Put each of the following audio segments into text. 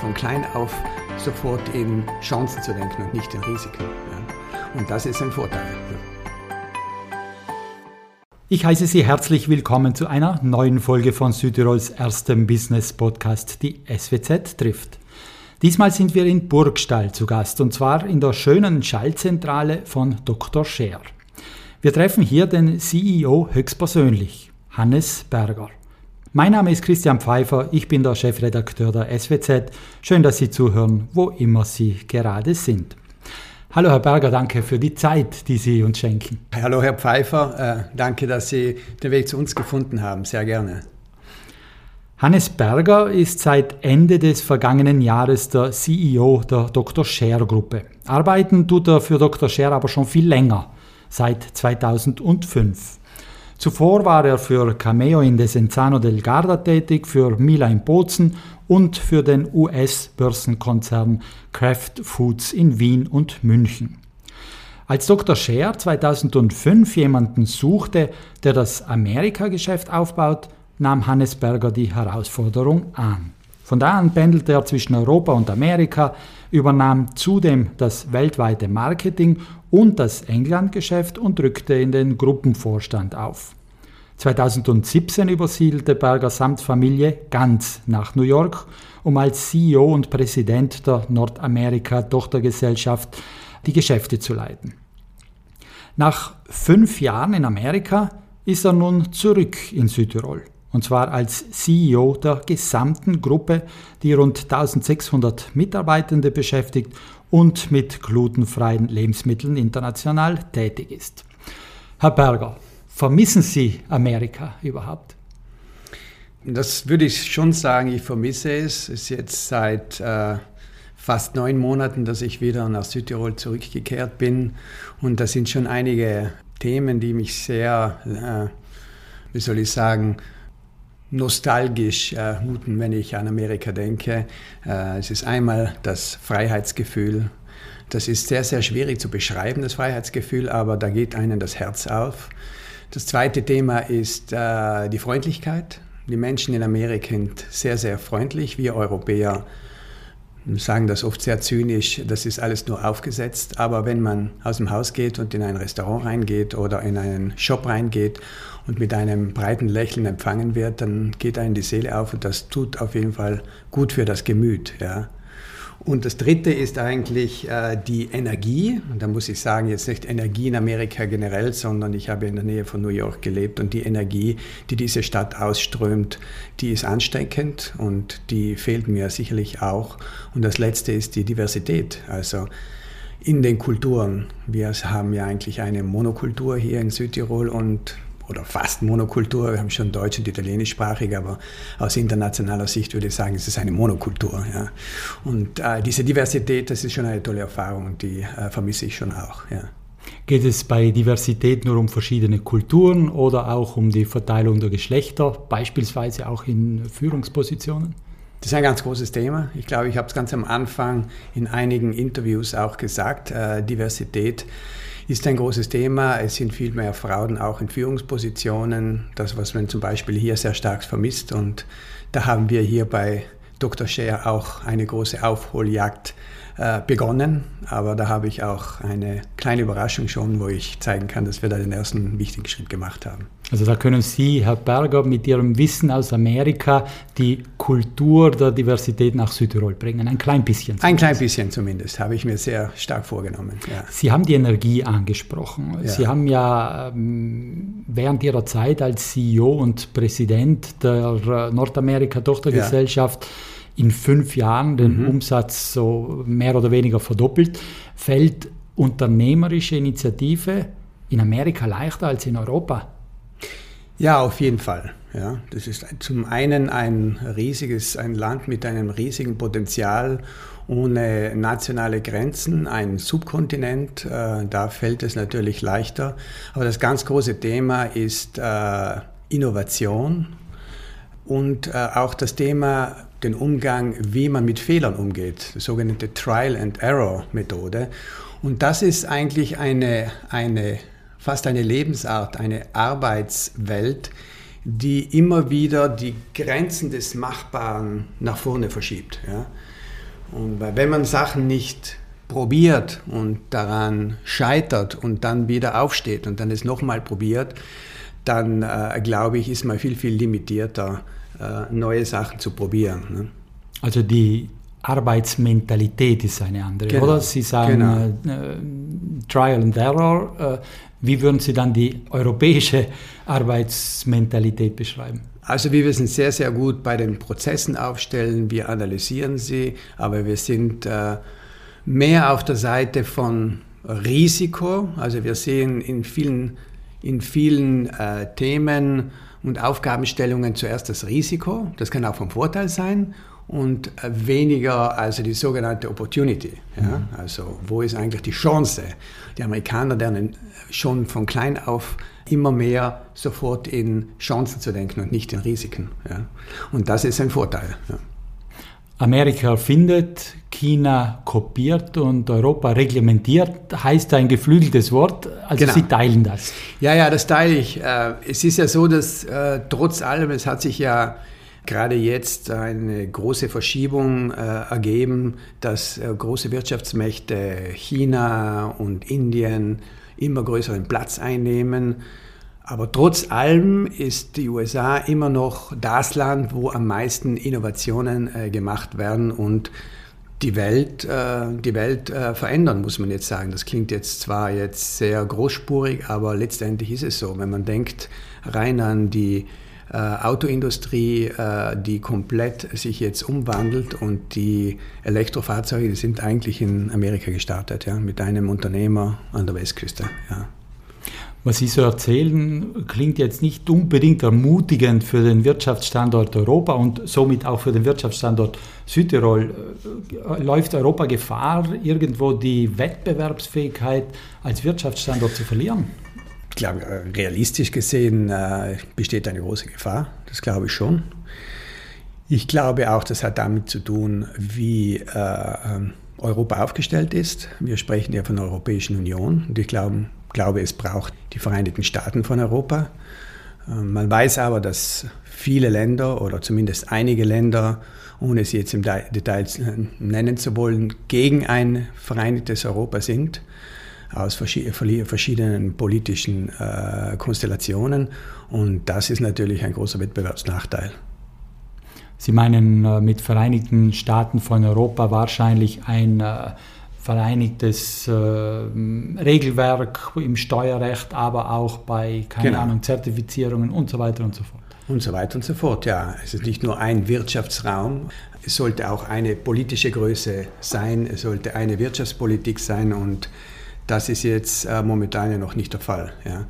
von klein auf sofort in Chancen zu denken und nicht in Risiken. Ja. Und das ist ein Vorteil. Ich heiße Sie herzlich willkommen zu einer neuen Folge von Südtirols erstem Business Podcast, die SWZ trifft. Diesmal sind wir in Burgstall zu Gast und zwar in der schönen Schallzentrale von Dr. Scher. Wir treffen hier den CEO höchstpersönlich, Hannes Berger. Mein Name ist Christian Pfeiffer, ich bin der Chefredakteur der SWZ. Schön, dass Sie zuhören, wo immer Sie gerade sind. Hallo Herr Berger, danke für die Zeit, die Sie uns schenken. Hallo Herr Pfeiffer, äh, danke, dass Sie den Weg zu uns gefunden haben. Sehr gerne. Hannes Berger ist seit Ende des vergangenen Jahres der CEO der Dr. Scher Gruppe. Arbeiten tut er für Dr. Scher aber schon viel länger, seit 2005. Zuvor war er für Cameo in Desenzano del Garda tätig, für Mila in Bozen und für den US-Börsenkonzern Kraft Foods in Wien und München. Als Dr. Scher 2005 jemanden suchte, der das Amerika-Geschäft aufbaut, nahm Hannes Berger die Herausforderung an. Von da an pendelte er zwischen Europa und Amerika, übernahm zudem das weltweite Marketing und das England-Geschäft und rückte in den Gruppenvorstand auf. 2017 übersiedelte Berger samt Familie ganz nach New York, um als CEO und Präsident der Nordamerika-Tochtergesellschaft die Geschäfte zu leiten. Nach fünf Jahren in Amerika ist er nun zurück in Südtirol. Und zwar als CEO der gesamten Gruppe, die rund 1600 Mitarbeitende beschäftigt und mit glutenfreien Lebensmitteln international tätig ist. Herr Berger, Vermissen Sie Amerika überhaupt? Das würde ich schon sagen, ich vermisse es. Es ist jetzt seit äh, fast neun Monaten, dass ich wieder nach Südtirol zurückgekehrt bin. Und da sind schon einige Themen, die mich sehr, äh, wie soll ich sagen, nostalgisch äh, muten, wenn ich an Amerika denke. Äh, es ist einmal das Freiheitsgefühl. Das ist sehr, sehr schwierig zu beschreiben, das Freiheitsgefühl, aber da geht einem das Herz auf. Das zweite Thema ist äh, die Freundlichkeit. Die Menschen in Amerika sind sehr, sehr freundlich. Wir Europäer sagen das oft sehr zynisch, das ist alles nur aufgesetzt. Aber wenn man aus dem Haus geht und in ein Restaurant reingeht oder in einen Shop reingeht und mit einem breiten Lächeln empfangen wird, dann geht einem die Seele auf und das tut auf jeden Fall gut für das Gemüt. Ja. Und das Dritte ist eigentlich äh, die Energie. Und da muss ich sagen, jetzt nicht Energie in Amerika generell, sondern ich habe in der Nähe von New York gelebt und die Energie, die diese Stadt ausströmt, die ist ansteckend und die fehlt mir sicherlich auch. Und das Letzte ist die Diversität. Also in den Kulturen. Wir haben ja eigentlich eine Monokultur hier in Südtirol und oder fast Monokultur. Wir haben schon deutsch und italienischsprachig, aber aus internationaler Sicht würde ich sagen, es ist eine Monokultur. Ja. Und äh, diese Diversität, das ist schon eine tolle Erfahrung und die äh, vermisse ich schon auch. Ja. Geht es bei Diversität nur um verschiedene Kulturen oder auch um die Verteilung der Geschlechter, beispielsweise auch in Führungspositionen? Das ist ein ganz großes Thema. Ich glaube, ich habe es ganz am Anfang in einigen Interviews auch gesagt. Äh, Diversität ist ein großes Thema. Es sind viel mehr Frauen auch in Führungspositionen. Das, was man zum Beispiel hier sehr stark vermisst. Und da haben wir hier bei Dr. Scher auch eine große Aufholjagd äh, begonnen. Aber da habe ich auch eine kleine Überraschung schon, wo ich zeigen kann, dass wir da den ersten wichtigen Schritt gemacht haben. Also da können Sie, Herr Berger, mit Ihrem Wissen aus Amerika die Kultur der Diversität nach Südtirol bringen. Ein klein bisschen. Zumindest. Ein klein bisschen zumindest, habe ich mir sehr stark vorgenommen. Ja. Sie haben die Energie angesprochen. Ja. Sie haben ja ähm, während Ihrer Zeit als CEO und Präsident der äh, Nordamerika-Tochtergesellschaft ja in fünf Jahren den mhm. Umsatz so mehr oder weniger verdoppelt. Fällt unternehmerische Initiative in Amerika leichter als in Europa? Ja, auf jeden Fall. Ja, das ist zum einen ein riesiges, ein Land mit einem riesigen Potenzial ohne nationale Grenzen, ein Subkontinent. Äh, da fällt es natürlich leichter. Aber das ganz große Thema ist äh, Innovation und äh, auch das Thema den Umgang, wie man mit Fehlern umgeht, die sogenannte Trial and Error Methode. Und das ist eigentlich eine, eine, fast eine Lebensart, eine Arbeitswelt, die immer wieder die Grenzen des Machbaren nach vorne verschiebt. Ja. Und wenn man Sachen nicht probiert und daran scheitert und dann wieder aufsteht und dann es nochmal probiert, dann äh, glaube ich, ist man viel, viel limitierter, neue Sachen zu probieren. Ne? Also die Arbeitsmentalität ist eine andere, genau. oder? Sie sagen genau. äh, Trial and Error. Äh, wie würden Sie dann die europäische Arbeitsmentalität beschreiben? Also wir sind sehr, sehr gut bei den Prozessen aufstellen, wir analysieren sie, aber wir sind äh, mehr auf der Seite von Risiko. Also wir sehen in vielen, in vielen äh, Themen und Aufgabenstellungen zuerst das Risiko. Das kann auch vom Vorteil sein und äh, weniger also die sogenannte Opportunity. Ja? Mhm. Also wo ist eigentlich die Chance? Die Amerikaner lernen schon von klein auf immer mehr sofort in Chancen zu denken und nicht in Risiken. Ja? Und das ist ein Vorteil. Ja. Amerika findet, China kopiert und Europa reglementiert, heißt ein geflügeltes Wort. Also genau. Sie teilen das. Ja, ja, das teile ich. Äh, es ist ja so, dass äh, trotz allem, es hat sich ja gerade jetzt eine große Verschiebung äh, ergeben, dass große Wirtschaftsmächte China und Indien immer größeren Platz einnehmen aber trotz allem ist die USA immer noch das Land, wo am meisten Innovationen äh, gemacht werden und die Welt, äh, die Welt äh, verändern, muss man jetzt sagen. Das klingt jetzt zwar jetzt sehr großspurig, aber letztendlich ist es so. Wenn man denkt rein an die äh, Autoindustrie, äh, die komplett sich jetzt umwandelt und die Elektrofahrzeuge, die sind eigentlich in Amerika gestartet, ja, mit einem Unternehmer an der Westküste. Ja. Was Sie so erzählen, klingt jetzt nicht unbedingt ermutigend für den Wirtschaftsstandort Europa und somit auch für den Wirtschaftsstandort Südtirol. Äh, läuft Europa Gefahr, irgendwo die Wettbewerbsfähigkeit als Wirtschaftsstandort zu verlieren? Ich glaube, äh, realistisch gesehen äh, besteht eine große Gefahr. Das glaube ich schon. Ich glaube auch, das hat damit zu tun, wie ähm, Europa aufgestellt ist. Wir sprechen ja von der Europäischen Union und ich glaube, glaube, es braucht die Vereinigten Staaten von Europa. Ähm, man weiß aber, dass viele Länder oder zumindest einige Länder, ohne sie jetzt im Detail nennen zu wollen, gegen ein vereinigtes Europa sind, aus verschiedenen politischen äh, Konstellationen. Und das ist natürlich ein großer Wettbewerbsnachteil. Sie meinen äh, mit Vereinigten Staaten von Europa wahrscheinlich ein äh, vereinigtes äh, Regelwerk im Steuerrecht, aber auch bei, keine genau. Ahnung, Zertifizierungen und so weiter und so fort. Und so weiter und so fort, ja. Es ist nicht nur ein Wirtschaftsraum, es sollte auch eine politische Größe sein, es sollte eine Wirtschaftspolitik sein und das ist jetzt äh, momentan ja noch nicht der Fall. Ja.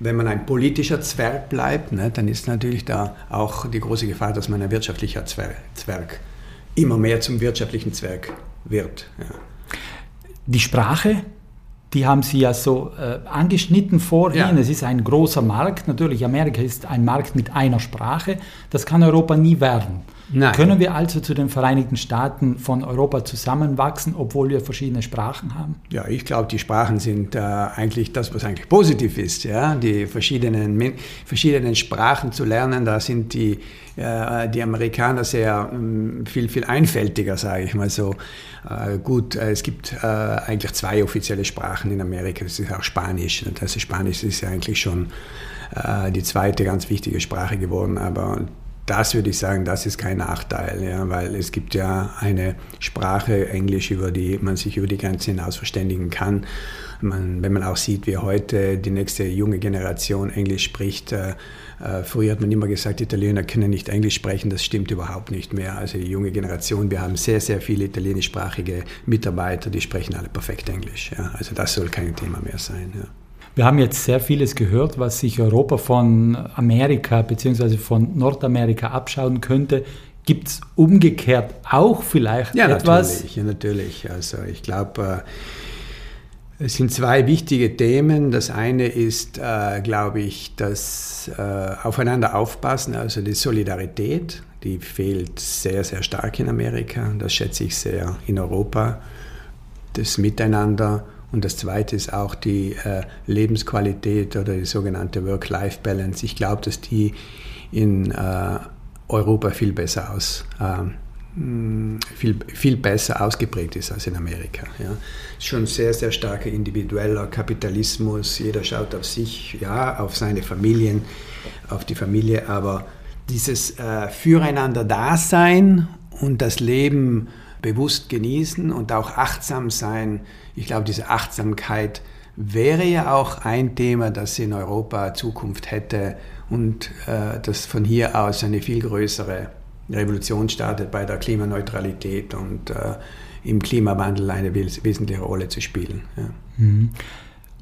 Wenn man ein politischer Zwerg bleibt, ne, dann ist natürlich da auch die große Gefahr, dass man ein wirtschaftlicher Zwerg immer mehr zum wirtschaftlichen Zwerg wird. Ja. Die Sprache, die haben Sie ja so äh, angeschnitten vorhin. Ja. Es ist ein großer Markt. Natürlich, Amerika ist ein Markt mit einer Sprache. Das kann Europa nie werden. Nein. Können wir also zu den Vereinigten Staaten von Europa zusammenwachsen, obwohl wir verschiedene Sprachen haben? Ja, ich glaube, die Sprachen sind äh, eigentlich das, was eigentlich positiv ist. Ja? Die verschiedenen, verschiedenen Sprachen zu lernen, da sind die, äh, die Amerikaner sehr äh, viel, viel einfältiger, sage ich mal so. Äh, gut, äh, es gibt äh, eigentlich zwei offizielle Sprachen in Amerika, das ist auch Spanisch. Das Spanisch ist ja eigentlich schon die zweite ganz wichtige Sprache geworden, aber das würde ich sagen, das ist kein Nachteil, ja, weil es gibt ja eine Sprache, Englisch, über die man sich über die Grenze hinaus verständigen kann. Man, wenn man auch sieht, wie heute die nächste junge Generation Englisch spricht, äh, äh, früher hat man immer gesagt, Italiener können nicht Englisch sprechen, das stimmt überhaupt nicht mehr. Also die junge Generation, wir haben sehr, sehr viele italienischsprachige Mitarbeiter, die sprechen alle perfekt Englisch. Ja. Also das soll kein Thema mehr sein. Ja. Wir haben jetzt sehr vieles gehört, was sich Europa von Amerika bzw. von Nordamerika abschauen könnte. Gibt es umgekehrt auch vielleicht ja, etwas? Natürlich, ja, natürlich. Also ich glaube, äh, es sind zwei wichtige Themen. Das eine ist, äh, glaube ich, das äh, Aufeinander aufpassen, also die Solidarität, die fehlt sehr, sehr stark in Amerika. Das schätze ich sehr in Europa. Das Miteinander und das Zweite ist auch die äh, Lebensqualität oder die sogenannte Work-Life-Balance. Ich glaube, dass die in äh, Europa viel besser aus, äh, viel, viel besser ausgeprägt ist als in Amerika. Ja. Schon sehr, sehr starker individueller Kapitalismus. Jeder schaut auf sich, ja, auf seine Familien, auf die Familie, aber dieses äh, Füreinander-Dasein und das Leben bewusst genießen und auch achtsam sein, ich glaube, diese Achtsamkeit wäre ja auch ein Thema, das in Europa Zukunft hätte und äh, das von hier aus eine viel größere Revolution startet bei der Klimaneutralität und äh, im Klimawandel eine wesentliche Rolle zu spielen. Ja. Mhm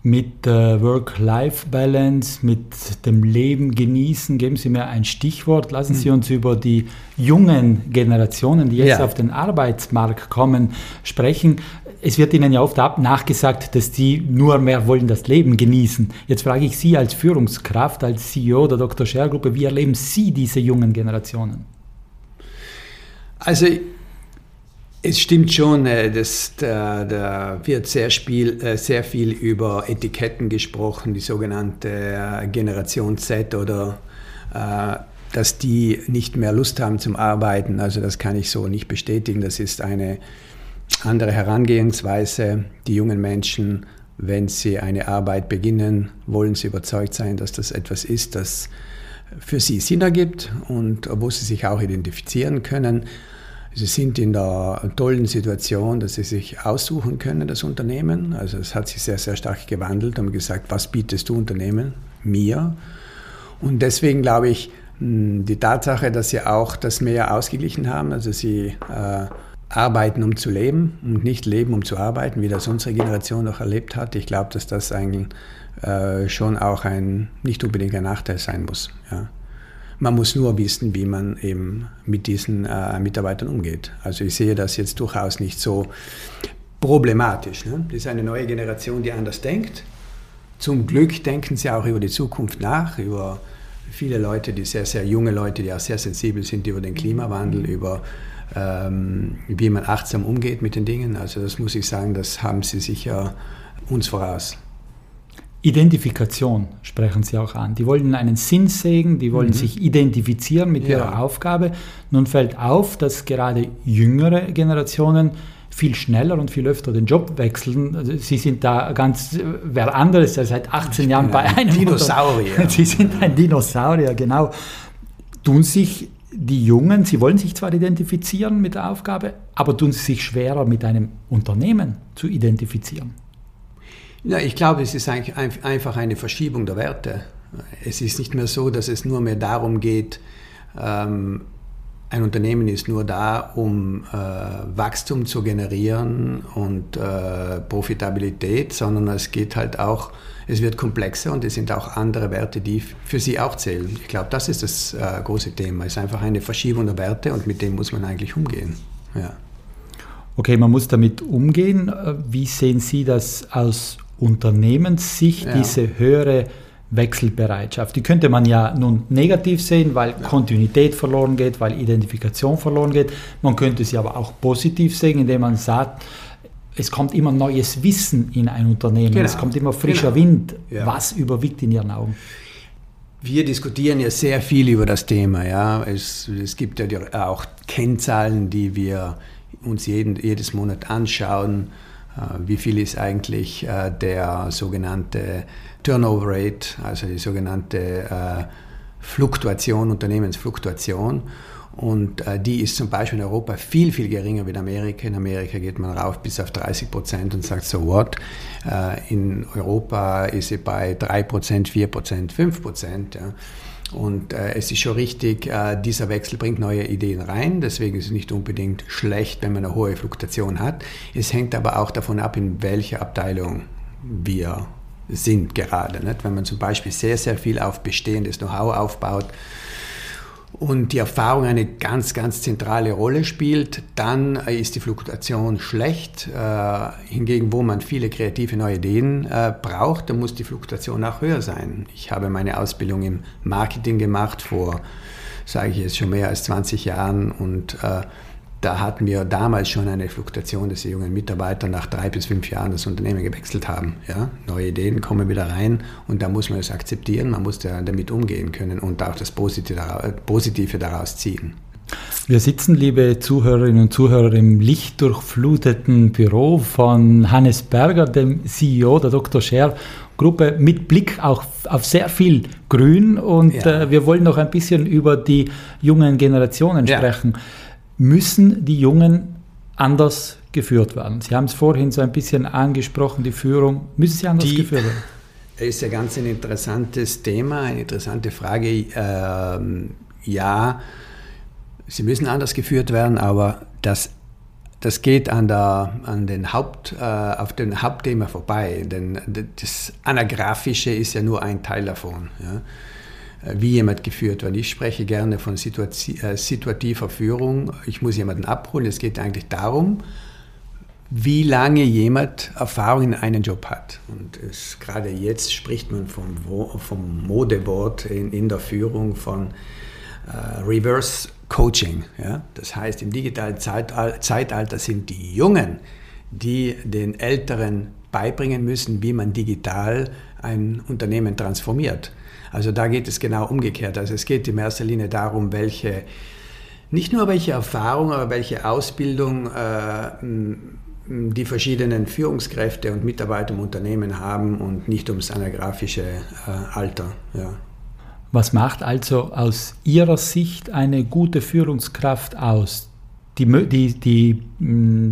mit äh, Work-Life-Balance, mit dem Leben genießen. Geben Sie mir ein Stichwort. Lassen Sie hm. uns über die jungen Generationen, die jetzt ja. auf den Arbeitsmarkt kommen, sprechen. Es wird Ihnen ja oft nachgesagt, dass die nur mehr wollen das Leben genießen. Jetzt frage ich Sie als Führungskraft, als CEO der Dr. Scher Gruppe, wie erleben Sie diese jungen Generationen? Also es stimmt schon, äh, dass da, da wird sehr, Spiel, äh, sehr viel über Etiketten gesprochen, die sogenannte äh, Generation Z oder dass die nicht mehr Lust haben zum Arbeiten. Also das kann ich so nicht bestätigen. Das ist eine andere Herangehensweise. Die jungen Menschen, wenn sie eine Arbeit beginnen, wollen sie überzeugt sein, dass das etwas ist, das für sie Sinn ergibt und wo sie sich auch identifizieren können. Sie sind in der tollen Situation, dass Sie sich aussuchen können, das Unternehmen. Also es hat sich sehr, sehr stark gewandelt und gesagt, was bietest du Unternehmen? Mir. Und deswegen glaube ich, hm, die Tatsache, dass Sie auch das mehr ausgeglichen haben, also Sie äh, arbeiten, um zu leben und nicht leben, um zu arbeiten, wie das unsere Generation noch erlebt hat. Ich glaube, dass das eigentlich äh, schon auch ein, nicht unbedingt ein Nachteil sein muss. Ja. Man muss nur wissen, wie man eben mit diesen äh, Mitarbeitern umgeht. Also ich sehe das jetzt durchaus nicht so problematisch. Ne? Das ist eine neue Generation, die anders denkt. Zum Glück denken sie auch über die Zukunft nach, über viele Leute, die sehr, sehr junge Leute, die auch sehr sensibel sind über den Klimawandel, über ähm, wie man achtsam umgeht mit den Dingen. Also das muss ich sagen, das haben sie sicher uns voraus. Identifikation sprechen Sie auch an. Die wollen einen Sinn sehen, die wollen mhm. sich identifizieren mit ja. ihrer Aufgabe. Nun fällt auf, dass gerade jüngere Generationen viel schneller und viel öfter den Job wechseln. Also Sie sind da ganz wer anderes, der seit 18 Jahren bei einem Dinosaurier. Sie sind ein Dinosaurier, genau. Tun sich die Jungen, sie wollen sich zwar identifizieren mit der Aufgabe, aber tun sie sich schwerer mit einem Unternehmen zu identifizieren. Ja, ich glaube, es ist einfach eine Verschiebung der Werte. Es ist nicht mehr so, dass es nur mehr darum geht, ähm, ein Unternehmen ist nur da, um äh, Wachstum zu generieren und äh, Profitabilität, sondern es geht halt auch, es wird komplexer und es sind auch andere Werte, die für sie auch zählen. Ich glaube, das ist das äh, große Thema. Es ist einfach eine Verschiebung der Werte und mit dem muss man eigentlich umgehen. Ja. Okay, man muss damit umgehen. Wie sehen Sie das aus Unternehmenssicht ja. diese höhere Wechselbereitschaft. Die könnte man ja nun negativ sehen, weil ja. Kontinuität verloren geht, weil Identifikation verloren geht. Man könnte sie aber auch positiv sehen, indem man sagt, es kommt immer neues Wissen in ein Unternehmen, genau. es kommt immer frischer genau. Wind. Ja. Was überwiegt in Ihren Augen? Wir diskutieren ja sehr viel über das Thema. Ja. Es, es gibt ja auch Kennzahlen, die wir uns jeden, jedes Monat anschauen wie viel ist eigentlich äh, der sogenannte Turnover Rate, also die sogenannte äh, Fluktuation, Unternehmensfluktuation. Und die ist zum Beispiel in Europa viel, viel geringer wie in Amerika. In Amerika geht man rauf bis auf 30 Prozent und sagt, so what? in Europa ist sie bei 3 Prozent, 4 Prozent, 5 Prozent. Ja. Und äh, es ist schon richtig, äh, dieser Wechsel bringt neue Ideen rein. Deswegen ist es nicht unbedingt schlecht, wenn man eine hohe Fluktuation hat. Es hängt aber auch davon ab, in welcher Abteilung wir sind gerade. Nicht? Wenn man zum Beispiel sehr, sehr viel auf bestehendes Know-how aufbaut, und die Erfahrung eine ganz, ganz zentrale Rolle spielt, dann ist die Fluktuation schlecht. Äh, hingegen, wo man viele kreative neue Ideen äh, braucht, dann muss die Fluktuation auch höher sein. Ich habe meine Ausbildung im Marketing gemacht vor, sage ich jetzt schon mehr als 20 Jahren und äh, da hatten wir damals schon eine Fluktuation, dass die jungen Mitarbeiter nach drei bis fünf Jahren das Unternehmen gewechselt haben. Ja? Neue Ideen kommen wieder rein und da muss man es akzeptieren, man muss damit umgehen können und auch das Positive daraus ziehen. Wir sitzen, liebe Zuhörerinnen und Zuhörer, im lichtdurchfluteten Büro von Hannes Berger, dem CEO der Dr. Scher Gruppe, mit Blick auch auf sehr viel Grün. Und ja. äh, wir wollen noch ein bisschen über die jungen Generationen ja. sprechen. Müssen die Jungen anders geführt werden? Sie haben es vorhin so ein bisschen angesprochen, die Führung. Müssen sie anders die, geführt werden? Ist ja ganz ein interessantes Thema, eine interessante Frage. Ähm, ja, sie müssen anders geführt werden, aber das, das geht an, der, an den Haupt, äh, auf dem Hauptthema vorbei, denn das Anagraphische ist ja nur ein Teil davon. Ja? Wie jemand geführt wird. Ich spreche gerne von Situati äh, situativer Führung. Ich muss jemanden abholen. Es geht eigentlich darum, wie lange jemand Erfahrung in einem Job hat. Und es, gerade jetzt spricht man vom, vom Modewort in, in der Führung von äh, Reverse Coaching. Ja? Das heißt, im digitalen Zeitalter sind die Jungen, die den Älteren beibringen müssen, wie man digital ein Unternehmen transformiert. Also da geht es genau umgekehrt. Also es geht in erster Linie darum, welche, nicht nur welche Erfahrung, aber welche Ausbildung äh, die verschiedenen Führungskräfte und Mitarbeiter im Unternehmen haben und nicht ums anagraphische äh, Alter. Ja. Was macht also aus Ihrer Sicht eine gute Führungskraft aus? Die, die, die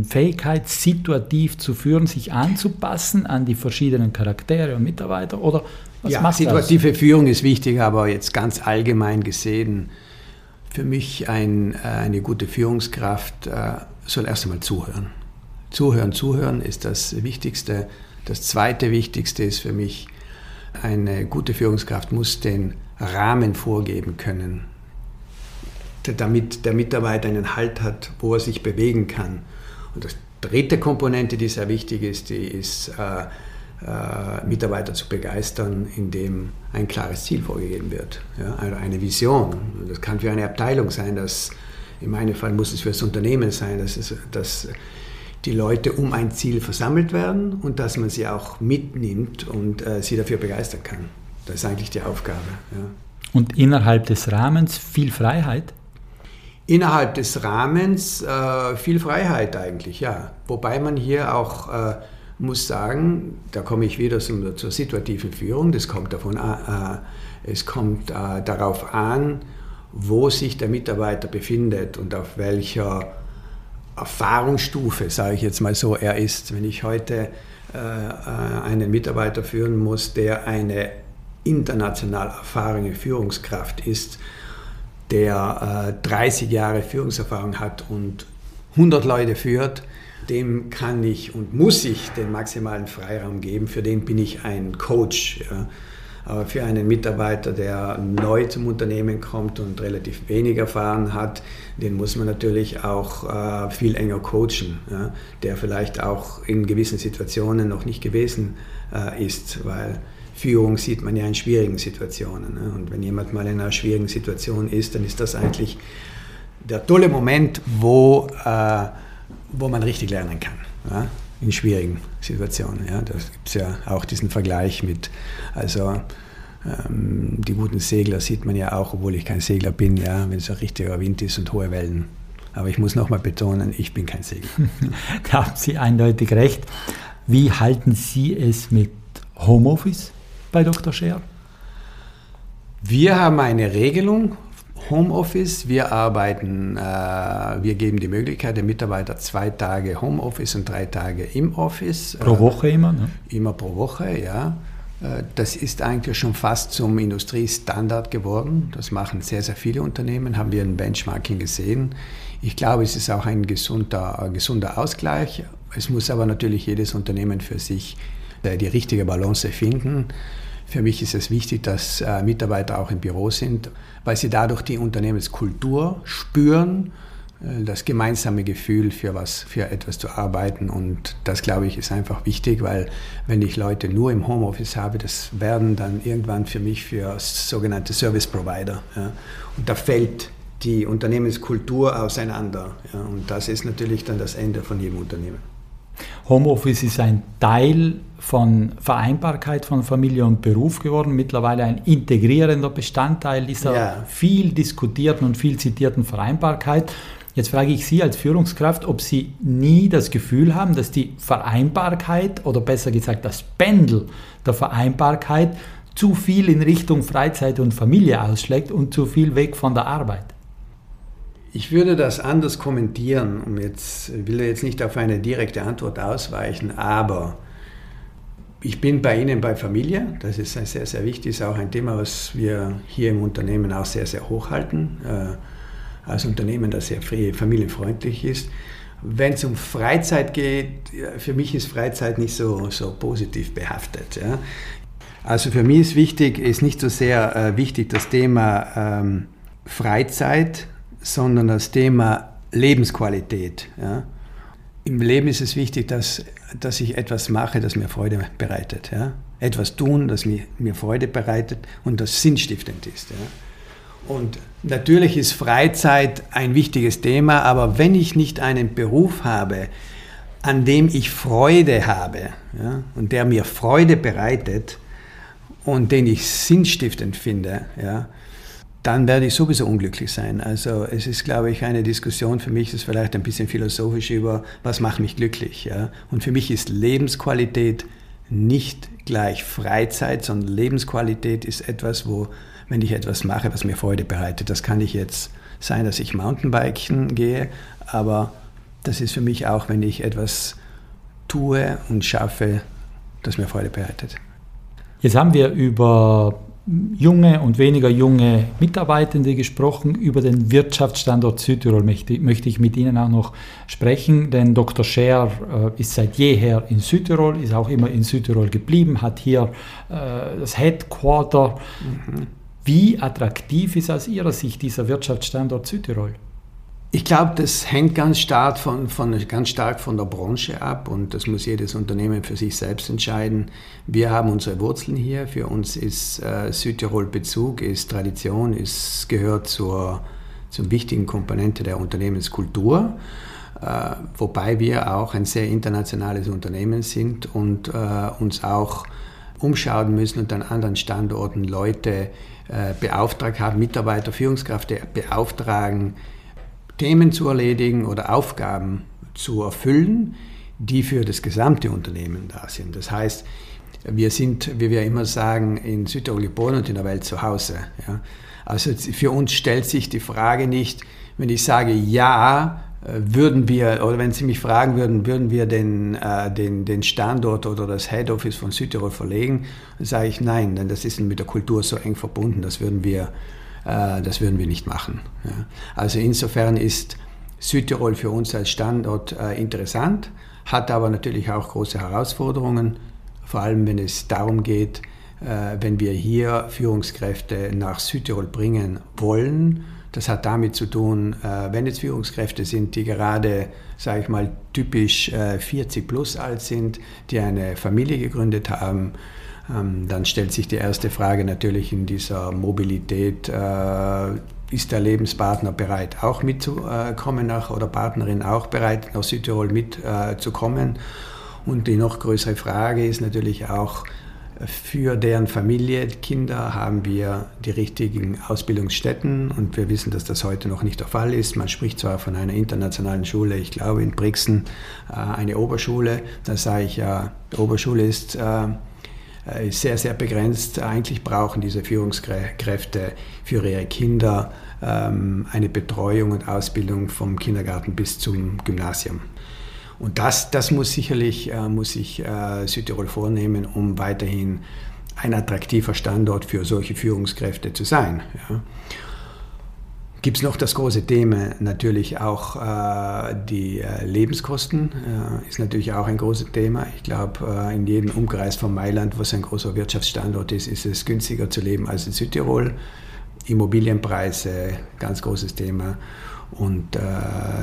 Fähigkeit, situativ zu führen, sich anzupassen an die verschiedenen Charaktere und Mitarbeiter? Oder was ja, situative das? Führung ist wichtig, aber jetzt ganz allgemein gesehen, für mich ein, äh, eine gute Führungskraft äh, soll erst einmal zuhören. Zuhören, zuhören ist das Wichtigste. Das zweite Wichtigste ist für mich, eine gute Führungskraft muss den Rahmen vorgeben können, damit der Mitarbeiter einen Halt hat, wo er sich bewegen kann. Und das dritte Komponente, die sehr wichtig ist, die ist, äh, Mitarbeiter zu begeistern, indem ein klares Ziel vorgegeben wird. Ja, also eine Vision. Das kann für eine Abteilung sein, das, in meinem Fall muss es für das Unternehmen sein, dass, es, dass die Leute um ein Ziel versammelt werden und dass man sie auch mitnimmt und äh, sie dafür begeistern kann. Das ist eigentlich die Aufgabe. Ja. Und innerhalb des Rahmens viel Freiheit? Innerhalb des Rahmens äh, viel Freiheit eigentlich, ja. Wobei man hier auch äh, muss sagen, da komme ich wieder zum, zur situativen Führung, das kommt davon an, äh, es kommt äh, darauf an, wo sich der Mitarbeiter befindet und auf welcher Erfahrungsstufe, sage ich jetzt mal so, er ist. Wenn ich heute äh, äh, einen Mitarbeiter führen muss, der eine international erfahrene Führungskraft ist, der äh, 30 Jahre Führungserfahrung hat und 100 Leute führt, dem kann ich und muss ich den maximalen Freiraum geben. Für den bin ich ein Coach. Ja. Aber für einen Mitarbeiter, der neu zum Unternehmen kommt und relativ wenig erfahren hat, den muss man natürlich auch äh, viel enger coachen, ja, der vielleicht auch in gewissen Situationen noch nicht gewesen äh, ist, weil Führung sieht man ja in schwierigen Situationen. Ne? Und wenn jemand mal in einer schwierigen Situation ist, dann ist das eigentlich der tolle Moment, wo, äh, wo man richtig lernen kann. Ja? In schwierigen Situationen. Ja? Da gibt es ja auch diesen Vergleich mit, also ähm, die guten Segler sieht man ja auch, obwohl ich kein Segler bin, ja, wenn es ein richtiger Wind ist und hohe Wellen. Aber ich muss nochmal betonen, ich bin kein Segler. da haben Sie eindeutig recht. Wie halten Sie es mit Homeoffice? bei Dr. Scher? Wir haben eine Regelung, Homeoffice. Wir arbeiten, äh, wir geben die Möglichkeit den Mitarbeitern zwei Tage Homeoffice und drei Tage im Office. Pro Woche immer? Ne? Immer pro Woche, ja. Äh, das ist eigentlich schon fast zum Industriestandard geworden. Das machen sehr, sehr viele Unternehmen, haben wir ein Benchmarking gesehen. Ich glaube, es ist auch ein gesunder, ein gesunder Ausgleich. Es muss aber natürlich jedes Unternehmen für sich äh, die richtige Balance finden. Für mich ist es wichtig, dass äh, Mitarbeiter auch im Büro sind, weil sie dadurch die Unternehmenskultur spüren, äh, das gemeinsame Gefühl für was, für etwas zu arbeiten. Und das, glaube ich, ist einfach wichtig, weil wenn ich Leute nur im Homeoffice habe, das werden dann irgendwann für mich für sogenannte Service Provider. Ja. Und da fällt die Unternehmenskultur auseinander. Ja. Und das ist natürlich dann das Ende von jedem Unternehmen. Homeoffice ist ein Teil von Vereinbarkeit von Familie und Beruf geworden, mittlerweile ein integrierender Bestandteil dieser ja. viel diskutierten und viel zitierten Vereinbarkeit. Jetzt frage ich Sie als Führungskraft, ob Sie nie das Gefühl haben, dass die Vereinbarkeit oder besser gesagt das Pendel der Vereinbarkeit zu viel in Richtung Freizeit und Familie ausschlägt und zu viel weg von der Arbeit. Ich würde das anders kommentieren, um jetzt will jetzt nicht auf eine direkte Antwort ausweichen, aber ich bin bei Ihnen bei Familie. Das ist sehr, sehr wichtig. Ist auch ein Thema, was wir hier im Unternehmen auch sehr, sehr hochhalten. Äh, als Unternehmen, das sehr familienfreundlich ist. Wenn es um Freizeit geht, für mich ist Freizeit nicht so, so positiv behaftet. Ja. Also für mich ist wichtig, ist nicht so sehr äh, wichtig das Thema ähm, Freizeit, sondern das Thema Lebensqualität. Ja. Im Leben ist es wichtig, dass, dass ich etwas mache, das mir Freude bereitet. Ja. Etwas tun, das mir, mir Freude bereitet und das sinnstiftend ist. Ja. Und natürlich ist Freizeit ein wichtiges Thema, aber wenn ich nicht einen Beruf habe, an dem ich Freude habe ja, und der mir Freude bereitet und den ich sinnstiftend finde, ja, dann werde ich sowieso unglücklich sein. Also es ist, glaube ich, eine Diskussion für mich, ist vielleicht ein bisschen philosophisch über, was macht mich glücklich. Ja? Und für mich ist Lebensqualität nicht gleich Freizeit, sondern Lebensqualität ist etwas, wo wenn ich etwas mache, was mir Freude bereitet. Das kann ich jetzt sein, dass ich Mountainbiken gehe, aber das ist für mich auch, wenn ich etwas tue und schaffe, das mir Freude bereitet. Jetzt haben wir über junge und weniger junge Mitarbeitende gesprochen. Über den Wirtschaftsstandort Südtirol möchte, möchte ich mit Ihnen auch noch sprechen, denn Dr. Scher äh, ist seit jeher in Südtirol, ist auch immer in Südtirol geblieben, hat hier äh, das Headquarter. Mhm. Wie attraktiv ist aus Ihrer Sicht dieser Wirtschaftsstandort Südtirol? Ich glaube, das hängt ganz stark von, von, ganz stark von der Branche ab und das muss jedes Unternehmen für sich selbst entscheiden. Wir haben unsere Wurzeln hier. Für uns ist äh, Südtirol Bezug, ist Tradition, ist, gehört zur, zur wichtigen Komponente der Unternehmenskultur. Äh, wobei wir auch ein sehr internationales Unternehmen sind und äh, uns auch umschauen müssen und an anderen Standorten Leute äh, beauftragt haben, Mitarbeiter, Führungskräfte beauftragen, Themen zu erledigen oder Aufgaben zu erfüllen, die für das gesamte Unternehmen da sind. Das heißt, wir sind, wie wir immer sagen, in Südtirol geboren und in der Welt zu Hause. Ja. Also für uns stellt sich die Frage nicht, wenn ich sage ja, würden wir, oder wenn Sie mich fragen würden, würden wir den, äh, den, den Standort oder das Head Office von Südtirol verlegen, dann sage ich nein, denn das ist mit der Kultur so eng verbunden, das würden wir, äh, das würden wir nicht machen. Also insofern ist Südtirol für uns als Standort äh, interessant, hat aber natürlich auch große Herausforderungen, vor allem wenn es darum geht, äh, wenn wir hier Führungskräfte nach Südtirol bringen wollen, das hat damit zu tun, äh, wenn es Führungskräfte sind, die gerade, sage ich mal, typisch 40 äh, plus alt sind, die eine Familie gegründet haben, dann stellt sich die erste Frage natürlich in dieser Mobilität, äh, ist der Lebenspartner bereit, auch mitzukommen nach, oder Partnerin auch bereit, nach Südtirol mitzukommen? Und die noch größere Frage ist natürlich auch, für deren Familie, Kinder, haben wir die richtigen Ausbildungsstätten und wir wissen, dass das heute noch nicht der Fall ist. Man spricht zwar von einer internationalen Schule, ich glaube in Brixen äh, eine Oberschule, da sage ich ja, die Oberschule ist, äh, ist sehr, sehr begrenzt. Eigentlich brauchen diese Führungskräfte für ihre Kinder ähm, eine Betreuung und Ausbildung vom Kindergarten bis zum Gymnasium. Und das, das muss sicherlich äh, muss sich äh, Südtirol vornehmen, um weiterhin ein attraktiver Standort für solche Führungskräfte zu sein. Ja. Gibt es noch das große Thema, natürlich auch äh, die äh, Lebenskosten, äh, ist natürlich auch ein großes Thema. Ich glaube, äh, in jedem Umkreis von Mailand, was ein großer Wirtschaftsstandort ist, ist es günstiger zu leben als in Südtirol. Immobilienpreise, ganz großes Thema. Und äh,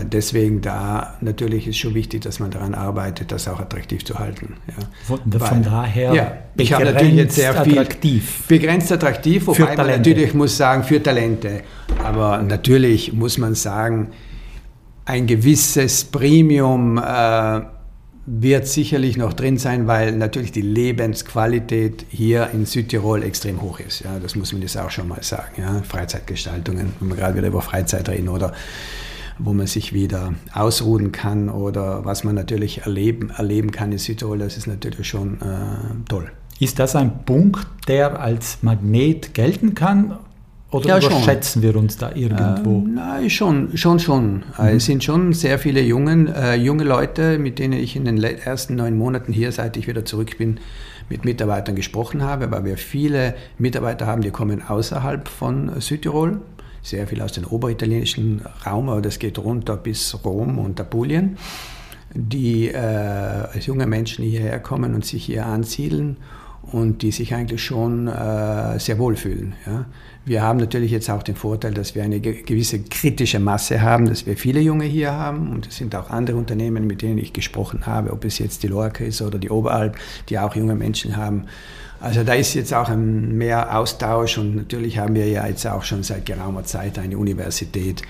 deswegen da natürlich ist schon wichtig, dass man daran arbeitet, das auch attraktiv zu halten. Ja. Von, Weil, daher ja, ich habe natürlich jetzt sehr viel attraktiv. begrenzt attraktiv, wobei man natürlich muss sagen für Talente. Aber natürlich muss man sagen, ein gewisses Premium äh, wird sicherlich noch drin sein, weil natürlich die Lebensqualität hier in Südtirol extrem hoch ist. Ja, das muss man jetzt auch schon mal sagen. Ja, Freizeitgestaltungen, wenn wir gerade wieder über Freizeit reden oder wo man sich wieder ausruhen kann oder was man natürlich erleben, erleben kann in Südtirol, das ist natürlich schon äh, toll. Ist das ein Punkt, der als Magnet gelten kann? Oder ja, überschätzen schon. wir uns da irgendwo? Äh, nein, schon, schon, schon. Mhm. Es sind schon sehr viele jungen, äh, junge Leute, mit denen ich in den ersten neun Monaten hier, seit ich wieder zurück bin, mit Mitarbeitern gesprochen habe, weil wir viele Mitarbeiter haben, die kommen außerhalb von Südtirol, sehr viel aus dem oberitalienischen Raum, aber das geht runter bis Rom und Apulien, die äh, als junge Menschen hierher kommen und sich hier ansiedeln und die sich eigentlich schon äh, sehr wohl fühlen. Ja. Wir haben natürlich jetzt auch den Vorteil, dass wir eine gewisse kritische Masse haben, dass wir viele Junge hier haben und es sind auch andere Unternehmen, mit denen ich gesprochen habe, ob es jetzt die Lorca ist oder die Oberalp, die auch junge Menschen haben. Also da ist jetzt auch mehr Austausch und natürlich haben wir ja jetzt auch schon seit geraumer Zeit eine Universität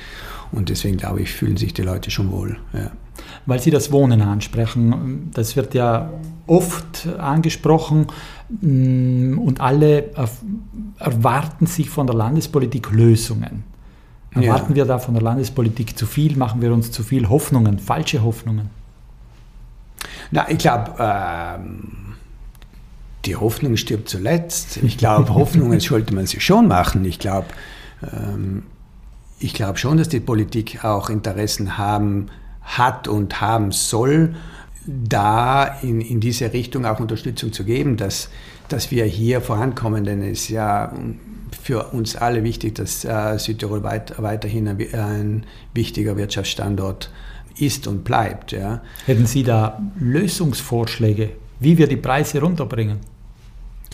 und deswegen glaube ich, fühlen sich die Leute schon wohl. Ja. Weil Sie das Wohnen ansprechen, das wird ja oft angesprochen und alle erwarten sich von der Landespolitik Lösungen. Erwarten ja. wir da von der Landespolitik zu viel? Machen wir uns zu viel Hoffnungen, falsche Hoffnungen? Na, ich glaube, ähm, die Hoffnung stirbt zuletzt. Ich glaube, Hoffnungen sollte man sich schon machen. Ich glaube, ähm, ich glaube schon, dass die Politik auch Interessen haben, hat und haben soll, da in, in diese Richtung auch Unterstützung zu geben, dass, dass wir hier vorankommen. Denn es ist ja für uns alle wichtig, dass äh, Südtirol weit, weiterhin ein, ein, wichtiger Wirtschaftsstandort ist und bleibt. Ja. Hätten Sie da Lösungsvorschläge, wie wir die Preise runterbringen?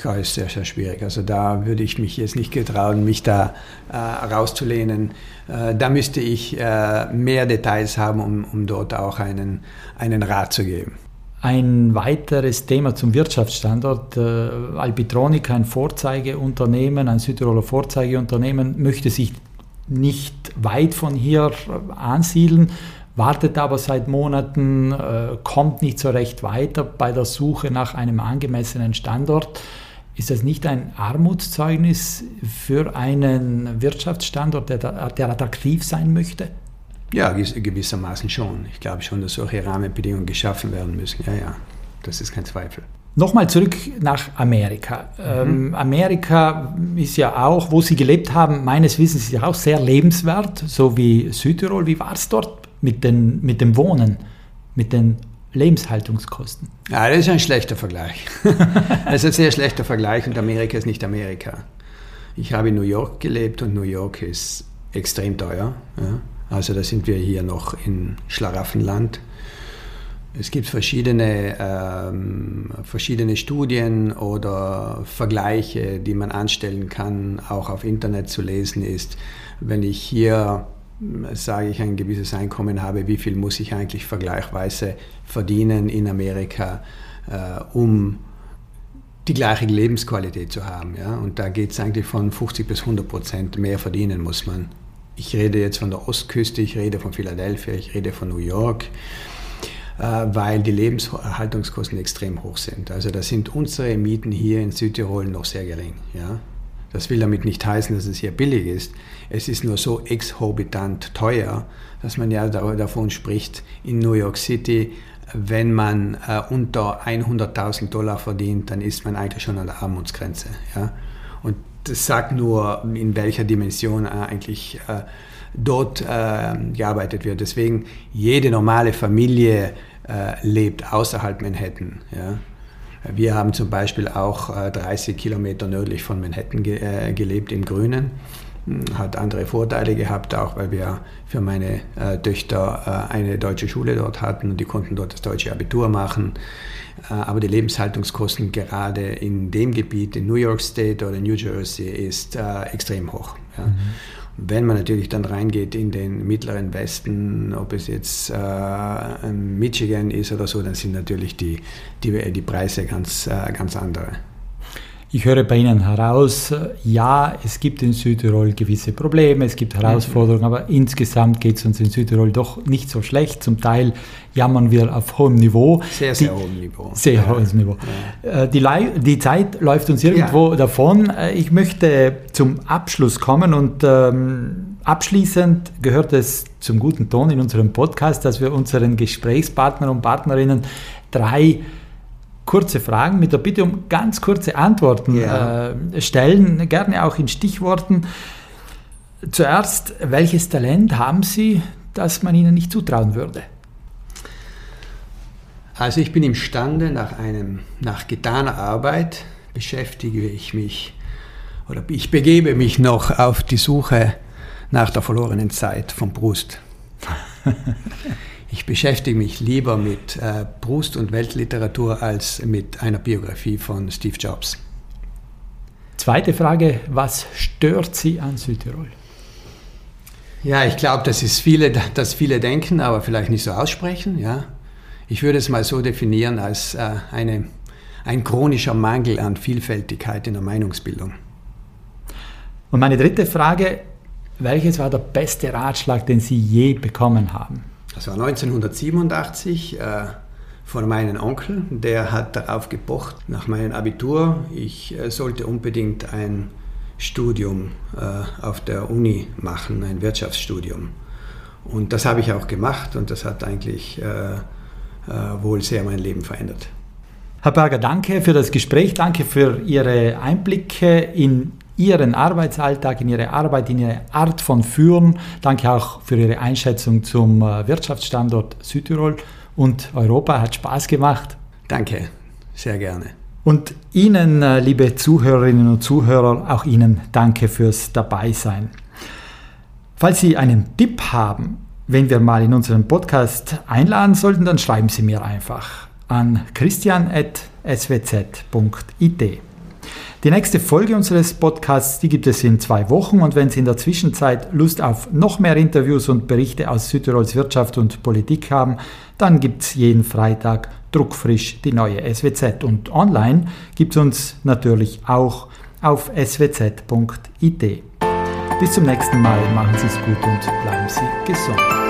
Ja, ist sehr, sehr schwierig. Also da würde ich mich jetzt nicht getrauen, mich da äh, rauszulehnen. Äh, da müsste ich äh, mehr Details haben, um, um dort auch einen, einen Rat zu geben. Ein weiteres Thema zum Wirtschaftsstandort. Äh, Alpitronica, ein Vorzeigeunternehmen, ein Südtiroler Vorzeigeunternehmen, möchte sich nicht weit von hier ansiedeln, wartet aber seit Monaten, äh, kommt nicht so recht weiter bei der Suche nach einem angemessenen Standort. Ist das nicht ein Armutszeugnis für einen Wirtschaftsstandort, der, der attraktiv sein möchte? Ja, gewissermaßen schon. Ich glaube schon, dass solche Rahmenbedingungen geschaffen werden müssen. Ja, ja, das ist kein Zweifel. Nochmal zurück nach Amerika. Mhm. Ähm, Amerika ist ja auch, wo Sie gelebt haben, meines Wissens ja auch sehr lebenswert, so wie Südtirol. Wie war es dort mit, den, mit dem Wohnen, mit den Lebenshaltungskosten. Ja, das ist ein schlechter Vergleich. das ist ein sehr schlechter Vergleich und Amerika ist nicht Amerika. Ich habe in New York gelebt und New York ist extrem teuer. Ja. Also da sind wir hier noch in Schlaraffenland. Es gibt verschiedene, ähm, verschiedene Studien oder Vergleiche, die man anstellen kann, auch auf Internet zu lesen ist. Wenn ich hier sage ich, ein gewisses Einkommen habe, wie viel muss ich eigentlich vergleichsweise verdienen in Amerika, äh, um die gleiche Lebensqualität zu haben. Ja? Und da geht es eigentlich von 50 bis 100 Prozent mehr verdienen muss man. Ich rede jetzt von der Ostküste, ich rede von Philadelphia, ich rede von New York, äh, weil die Lebenshaltungskosten extrem hoch sind. Also da sind unsere Mieten hier in Südtirol noch sehr gering. Ja? Das will damit nicht heißen, dass es hier billig ist. Es ist nur so exorbitant teuer, dass man ja davon spricht, in New York City, wenn man äh, unter 100.000 Dollar verdient, dann ist man eigentlich schon an der Armutsgrenze. Ja? Und das sagt nur, in welcher Dimension äh, eigentlich äh, dort äh, gearbeitet wird. Deswegen, jede normale Familie äh, lebt außerhalb Manhattan. Ja? Wir haben zum Beispiel auch 30 äh, Kilometer nördlich von Manhattan ge äh, gelebt, im Grünen. Hm, hat andere Vorteile gehabt, auch weil wir für meine äh, Töchter äh, eine deutsche Schule dort hatten und die konnten dort das deutsche Abitur machen. Äh, aber die Lebenshaltungskosten gerade in dem Gebiet, in New York State oder New Jersey, ist äh, extrem hoch. Ja. Mhm. Wenn man natürlich dann reingeht in den mittleren Westen, ob es jetzt äh, Michigan ist oder so, dann sind natürlich die, die, die Preise ganz, äh, ganz andere. Ich höre bei Ihnen heraus, ja, es gibt in Südtirol gewisse Probleme, es gibt Herausforderungen, aber insgesamt geht es uns in Südtirol doch nicht so schlecht. Zum Teil jammern wir auf hohem Niveau. Sehr, sehr die, hohem Niveau. Sehr ja. hohes Niveau. Ja. Äh, die, die, Zeit läuft uns irgendwo ja. davon. Äh, ich möchte zum Abschluss kommen und ähm, abschließend gehört es zum guten Ton in unserem Podcast, dass wir unseren Gesprächspartnern und Partnerinnen drei kurze Fragen mit der Bitte um ganz kurze Antworten ja. äh, stellen, gerne auch in Stichworten. Zuerst, welches Talent haben Sie, das man Ihnen nicht zutrauen würde? Also ich bin imstande, nach, einem, nach getaner Arbeit beschäftige ich mich oder ich begebe mich noch auf die Suche nach der verlorenen Zeit von Brust. Ich beschäftige mich lieber mit äh, Brust und Weltliteratur als mit einer Biografie von Steve Jobs. Zweite Frage, was stört Sie an Südtirol? Ja, ich glaube, das ist viele, dass viele denken, aber vielleicht nicht so aussprechen. Ja. Ich würde es mal so definieren als äh, eine, ein chronischer Mangel an Vielfältigkeit in der Meinungsbildung. Und meine dritte Frage, welches war der beste Ratschlag, den Sie je bekommen haben? Das war 1987 äh, von meinem Onkel. Der hat darauf gepocht, nach meinem Abitur, ich äh, sollte unbedingt ein Studium äh, auf der Uni machen, ein Wirtschaftsstudium. Und das habe ich auch gemacht und das hat eigentlich äh, äh, wohl sehr mein Leben verändert. Herr Berger, danke für das Gespräch, danke für Ihre Einblicke in Ihren Arbeitsalltag, in Ihre Arbeit, in Ihre Art von Führen. Danke auch für Ihre Einschätzung zum äh, Wirtschaftsstandort Südtirol und Europa. Hat Spaß gemacht. Danke, sehr gerne. Und Ihnen, äh, liebe Zuhörerinnen und Zuhörer, auch Ihnen danke fürs Dabeisein. Falls Sie einen Tipp haben, wenn wir mal in unseren Podcast einladen sollten, dann schreiben Sie mir einfach an christian.swz.it. Die nächste Folge unseres Podcasts, die gibt es in zwei Wochen und wenn Sie in der Zwischenzeit Lust auf noch mehr Interviews und Berichte aus Südtirols Wirtschaft und Politik haben, dann gibt es jeden Freitag druckfrisch die neue SWZ und online gibt es uns natürlich auch auf swz.it. Bis zum nächsten Mal, machen Sie es gut und bleiben Sie gesund.